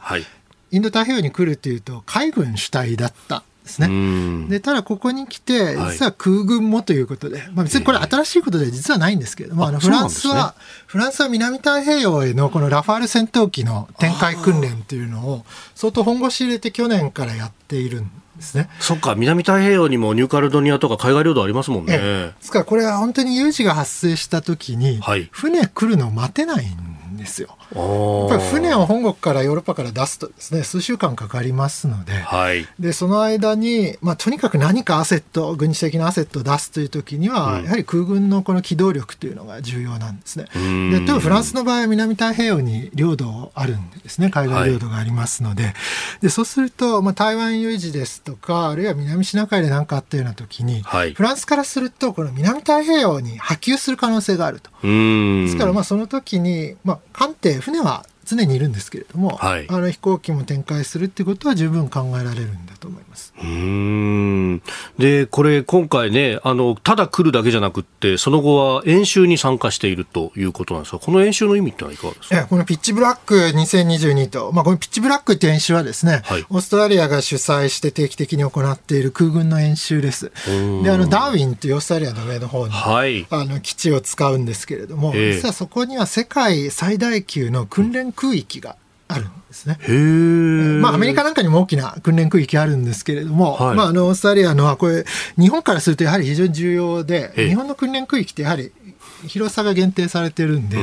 インド太平洋に来るというと、海軍主体だったですね。でただここに来て、実は空軍もということで、まあ、別にこれ新しいことで実はないんですけれども、あのフランスは、フランスは南太平洋へのこのラファール戦闘機の展開訓練というのを相当本腰入れて去年からやっているんですね。そっか、南太平洋にもニューカルドニアとか海外領土ありますもんね。ですからこれは本当に有事が発生したときに、船来るのを待てないんですよ。やっぱり船を本国からヨーロッパから出すとですね数週間かかりますのではい、でその間に、まあ、とにかく何かアセット軍事的なアセットを出すという時には、うん、やはり空軍のこの機動力というのが重要なんですね。で例えばフランスの場合は南太平洋に領土あるんですね。海外領土がありますので。はい、でそうすると、まあ、台湾有事ですとかあるいは南シナ海で何かあったような時に、はい、フランスからするとこの南太平洋に波及する可能性があると。ですからまあその時に、まあ、艦艇船は常にいるんですけれども、はい、あの飛行機も展開するっていうことは十分考えられるんだと思いますうん。でこれ、今回ねあの、ただ来るだけじゃなくて、その後は演習に参加しているということなんですが、この演習の意味ってのはいかがですか？このピッチブラック2022と、まあ、このピッチブラックって演習はですね、はい、オーストラリアが主催して定期的に行っている空軍の演習です。であのダーウィンっていうオーストラリアの上の方に、はい、あの基地を使うんですけれども、えー、実はそこには世界最大級の訓練空域があるんですね。まあ、アメリカなんかにも大きな訓練区域あるんですけれども、はい、まあ、あのオーストラリアのはこれ、日本からするとやはり非常に重要で、日本の訓練区域ってやはり広さが限定されてるんで、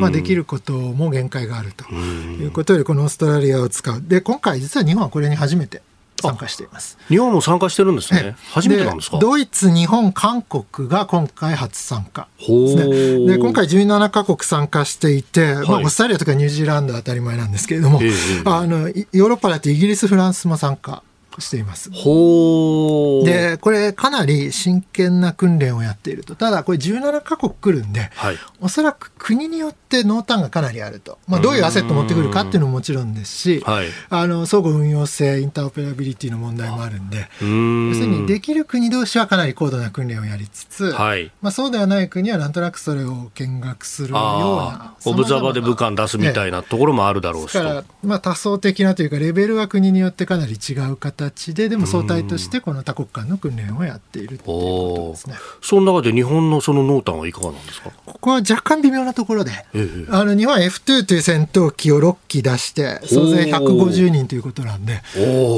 まあ、できることも限界があるということで、このオーストラリアを使う。で、今回実は日本はこれに初めて参加しています。日本も参加してるんですね、初めてなんですか？ドイツ、日本、韓国が今回初参加。ですね、で今回17か国参加していて、はい、まあ、オーストラリアとかニュージーランドは当たり前なんですけれども、えー、あのヨーロッパだとイギリス、フランスも参加しています。で、これかなり真剣な訓練をやっていると。ただこれ17カ国来るんで、はい。おそらく国によって濃淡がかなりあると。まあどういうアセットを持ってくるかっていうのももちろんですし、はい。あの、相互運用性、インターオペラビリティの問題もあるんで。要するにできる国同士はかなり高度な訓練をやりつつ、はい。まあそうではない国はなんとなくそれを見学するようあな。あ、オブザーバーで武漢出すみたいなところもあるだろうしと。ですから、まあ、多層的なというか、レベルは国によってかなり違う形で、でも相対としてこの多国間の訓練をやっているということですね。その中で日本のその濃淡はいかがなんですか？ここは若干微妙なところで、ええあの日本は F2 という戦闘機を6機出して、総勢150人ということなんで、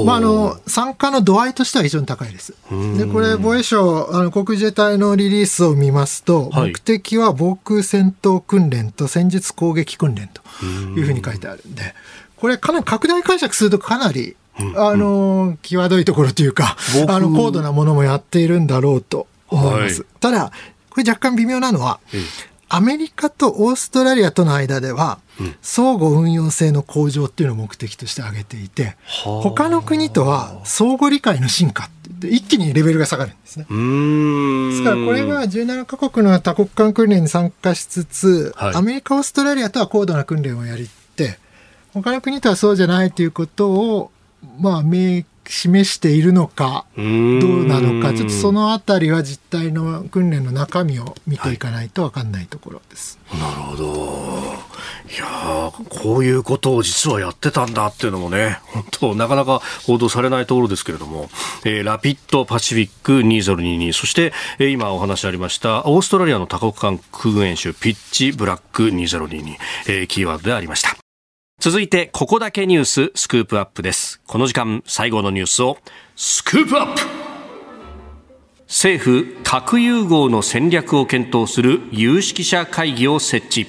まあ、あの参加の度合いとしては非常に高いです。で、これ、防衛省、あの航空自衛隊のリリースを見ますと、はい。目的は防空戦闘訓練と戦術攻撃訓練というふうに書いてあるんで、これ、かなり拡大解釈すると、かなり、あの、際どいところというかあの、高度なものもやっているんだろうと思います。はい。ただ、これ若干微妙なのは、アメリカとオーストラリアとの間では、相互運用性の向上っていうのを目的として挙げていて、はあ。他の国とは相互理解の進化って言って、一気にレベルが下がるんですね。ですからこれは17カ国の多国間訓練に参加しつつ、はい。アメリカ、オーストラリアとは高度な訓練をやりって、他の国とはそうじゃないということを、まあ、明示しているのか、どうなのか、ちょっとそのあたりは実態の訓練の中身を見ていかないと分かんないところです。なるほど。いやーこういうことを実はやってたんだっていうのもね、本当なかなか報道されないところですけれども、えーラピッドパシフィック2022、そして、えー今お話ありました、オーストラリアの多国間空軍演習ピッチブラック2022、えーキーワードでありました。続いて、ここだけニューススクープアップです。この時間、最後のニュースを、スクープアップ!政府核融合の戦略を検討する有識者会議を設置。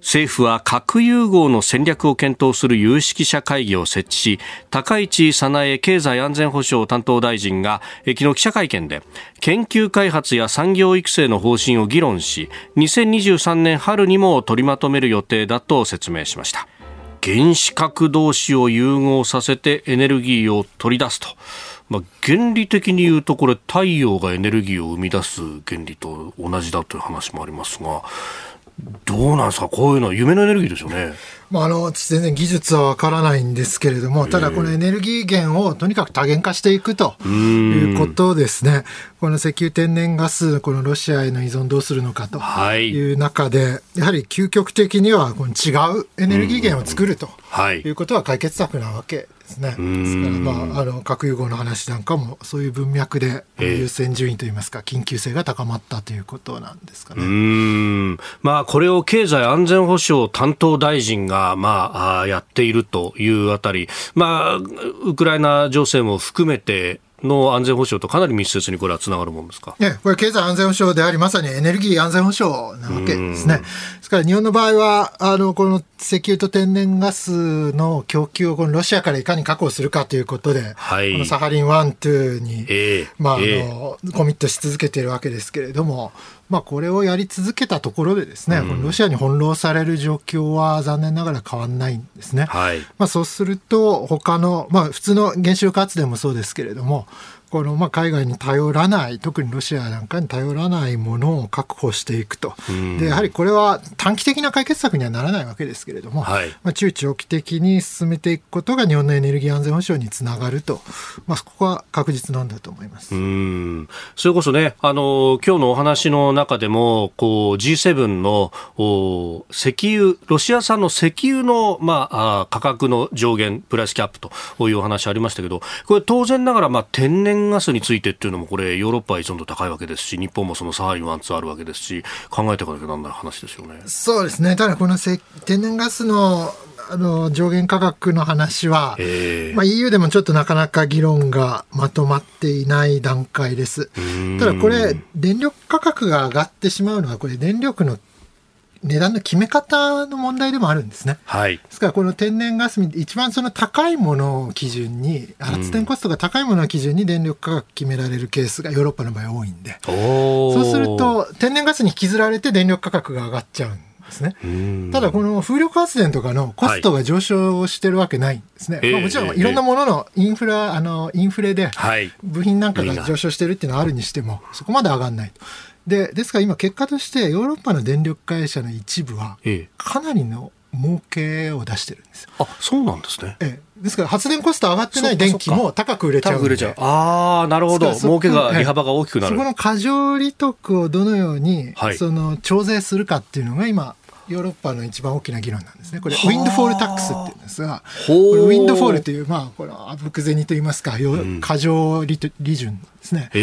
政府は核融合の戦略を検討する有識者会議を設置し高市早苗経済安全保障担当大臣が昨日記者会見で研究開発や産業育成の方針を議論し2023年春にも取りまとめる予定だと説明しました。原子核同士を融合させてエネルギーを取り出すと、まあ、原理的に言うとこれ太陽がエネルギーを生み出す原理と同じだという話もありますがどうなんですか？こういうのは夢のエネルギーですよね。まあ、あの私全然技術はわからないんですけれども、ただこのエネルギー源をとにかく多元化していくということですね。この石油天然ガス、このロシアへの依存どうするのかとはいいう中で、やはり究極的にはこの違うエネルギー源を作ると。はいい。うことは解決策なわけですね。ですから、まあ、あの核融合の話なんかもそういう文脈でええ。優先順位といいますか、緊急性が高まったということなんですかね。うーん。まあ、これを経済安全保障担当大臣が、まあ、やっているというあたり、まあ、ウクライナ情勢も含めての安全保障とかなり密接にこれはつながるもんですか？ね、これ経済安全保障であり、まさにエネルギー安全保障なわけですね。ですから日本の場合は、あの、この石油と天然ガスの供給をこのロシアからいかに確保するかということで、はいこのサハリン1、2に、ええまあ、あの、えコミットし続けているわけですけれども、まあ、これをやり続けたところでですね、このロシアに翻弄される状況は残念ながら変わんないんですね。はいまあ、そうすると、他の、まあ、普通の原子力発電もそうですけれども、このまあ海外に頼らない、特にロシアなんかに頼らないものを確保していくと、でやはりこれは短期的な解決策にはならないわけですけれども、はい。まあ、中長期的に進めていくことが日本のエネルギー安全保障につながると、まあ、ここは確実なんだと思います。うーん。それこそね、あの今日のお話の中でも、こう G7 のお石油、ロシア産の石油の、まあ、あ価格の上限、プライスキャップというお話ありましたけど、これ当然ながら、まあ、天然ガスについてっていうのも、これ、ヨーロッパは依存度高いわけですし、日本もそのサハリン1、2あるわけですし、考えていかなきゃなんない話ですよね。そうですね。ただこのせ天然ガスのあの上限価格の話は、ええまあ、EU でもちょっとなかなか議論がまとまっていない段階です。ただこれ、電力価格が上がってしまうのは、これ電力の値段の決め方の問題でもあるんですね。はい。ですから、この天然ガス、一番その高いものを基準に、発電コストが高いものを基準に電力価格決められるケースがヨーロッパの場合多いんで、そうすると、天然ガスに引きずられて電力価格が上がっちゃうんですね。ただこの風力発電とかのコストが上昇してるわけないんですね。はい、まあ、もちろんいろんなもののインフラ、あのインフレで部品なんかが上昇してるっていうのはあるにしても、そこまで上がらないと。でですから今結果としてヨーロッパの電力会社の一部はかなりの儲けを出してるんです。あそうなんですね、ええ、ですから発電コスト上がってない電気も高く売れちゃう売れちゃう。ああなるほど。儲けが利幅が大きくなる。そこの過剰利得をどのように、はい、その徴税するかっていうのが今ヨーロッパの一番大きな議論なんですね。これ、 windfall tax っていうんですが、これ windfall という、まあ、これ、あぶく銭といいますか、過剰利利潤ですね、こ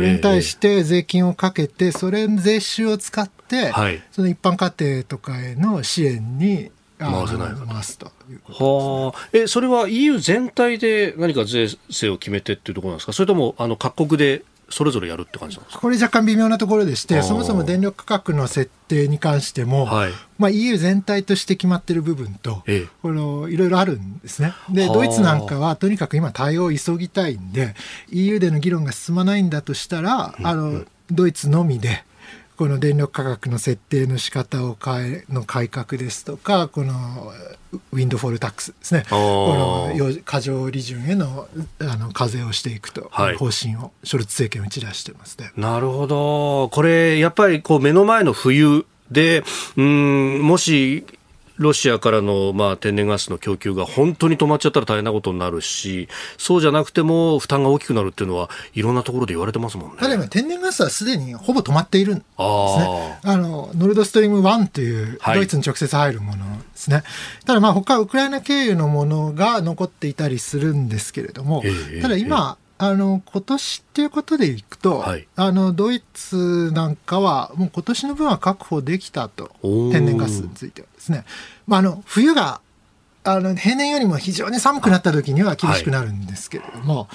れに対して税金をかけて、それ税収を使って、はい、その一般家庭とかへの支援に回せない回すというはあ、えそれは EU 全体で何か税制を決めてっていうところなんですか、それともあの各国でそれぞれやるって感じなんですか？これ若干微妙なところでして、そもそも電力価格の設定に関しても、はい、まあ、EU 全体として決まっている部分と、ええ、このいろいろあるんですね。で、ドイツなんかはとにかく今対応を急ぎたいんで、EU での議論が進まないんだとしたら、あの、ドイツのみで、この電力価格の設定の仕方を変えの改革ですとかこのウィンドフォールタックスですね。この過剰利潤へのあの課税をしていくと、はい、方針をショルツ政権打ち出してますね。なるほど。これやっぱりこう目の前の冬でうんもしロシアからの、まあ、天然ガスの供給が本当に止まっちゃったら大変なことになるし、そうじゃなくても負担が大きくなるっていうのは、いろんなところで言われてますもんね。ただ今、天然ガスはすでにほぼ止まっているんですね。あのノルドストリーム1というドイツに直接入るものですね。はい、ただ、まあ、他ウクライナ経由のものが残っていたりするんですけれども、ただ今、あの今年っていうことでいくと、はい、あのドイツなんかは、もう今年の分は確保できたと、天然ガスについてはですね、まあ、あの冬があの平年よりも非常に寒くなった時には厳しくなるんですけれども、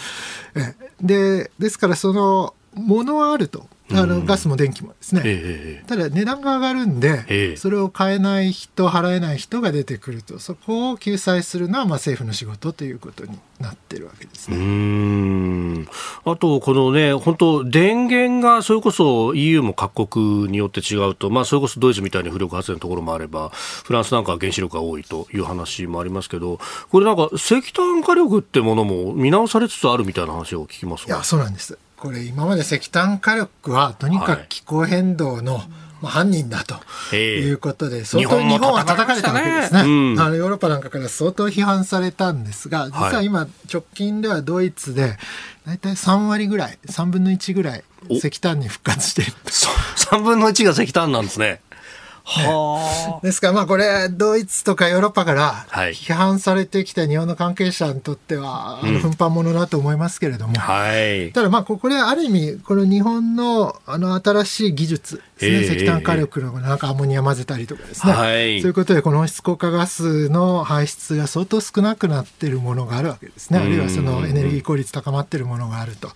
はい、でですから、そのものはあると。あのガスも電気もですね、えー、ただ値段が上がるんで、えー、それを買えない人、払えない人が出てくると、そこを救済するのはまあ政府の仕事ということになってるわけですね。うん。あと、このね、本当、電源がそれこそ EU も各国によって違うと、まあ、それこそドイツみたいに浮力発電のところもあれば、フランスなんかは原子力が多いという話もありますけど、これなんか石炭火力ってものも見直されつつあるみたいな話を聞きます、いや、そうなんです。これ今まで石炭火力はとにかく気候変動の、まあ、犯人だということで、相当日本は叩かれたわけですね、うん、あのヨーロッパなんかから相当批判されたんですが、実は今、直近ではドイツで、大体3割ぐらい、3分の1ぐらい、石炭に復活している。3分の1が石炭なんですね。はあ、ですから、まあこれ、ドイツとかヨーロッパから批判されてきた日本の関係者にとっては、あの奮発者だと思いますけれども、はい、ただ、まあこれ、ある意味、この日本のあの新しい技術ですね、石炭火力のなんかアンモニア混ぜたりとかですね、はい、そういうことで、この温室効果ガスの排出が相当少なくなっているものがあるわけですね、あるいはそのエネルギー効率高まっているものがあると。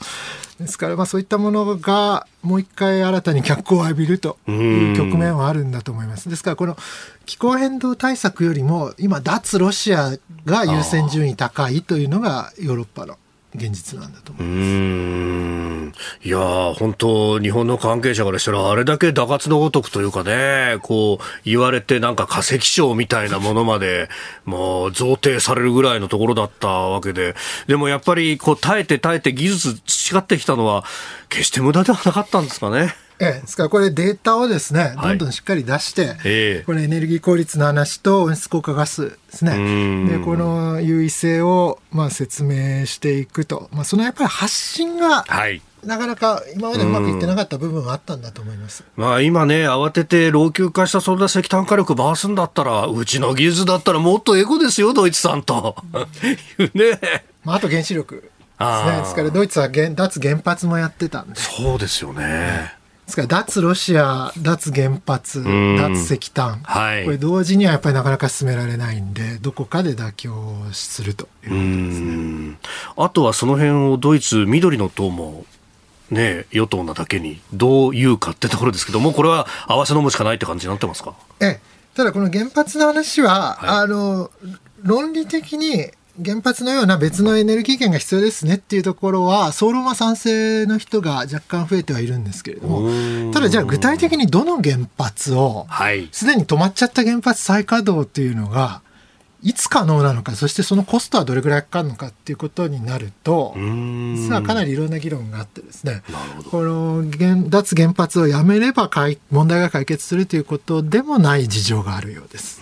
ですから、まあ、そういったものがもう一回新たに脚光を浴びるという局面はあるんだと思います。ですから、この気候変動対策よりも、今、脱ロシアが優先順位高いというのがヨーロッパの現実なんだと思います。いや本当、日本の関係者からしたら、あれだけ打滑のごとくというかね、こう、言われてなんか化石賞みたいなものまで、もう、贈呈されるぐらいのところだったわけで、でもやっぱり、こう、耐えて耐えて技術培ってきたのは、決して無駄ではなかったんですかね。ええ、ですからこれデータをですね、どんどんしっかり出して、はいこれエネルギー効率の話と温室効果ガスですね。で、この優位性をまあ説明していくと。まあそのやっぱり発信が、はいなかなか今までうまくいってなかった部分はあったんだと思います、まあ、今ね、慌てて老朽化したそんな石炭火力回すんだったら、うちの技術だったらもっとエゴですよ、ドイツさんと。ねまあ、あと原子力ですね。ですからドイツは原脱原発もやってたんで。そうですよね。ですか？ら脱ロシア、脱原発、脱石炭、はい、これ同時にはやっぱりなかなか進められないんで、どこかで妥協するということですね。あとはその辺をドイツ、緑の党もね、与党なだけにどう言うかってところですけども、これは合わせ飲むしかないって感じになってますか？ええ、ただこの原発の話は、はい、あの論理的に原発のような別のエネルギー源が必要ですねっていうところは、総論は賛成の人が若干増えてはいるんですけれども、ただじゃあ具体的にどの原発を、すでに止まっちゃった原発再稼働っていうのが、いつ可能なのか、そしてそのコストはどれぐらいかかるのかっていうことになると、実はかなりいろんな議論があってですね、この脱原発をやめれば問題が解決するということでもない事情があるようです。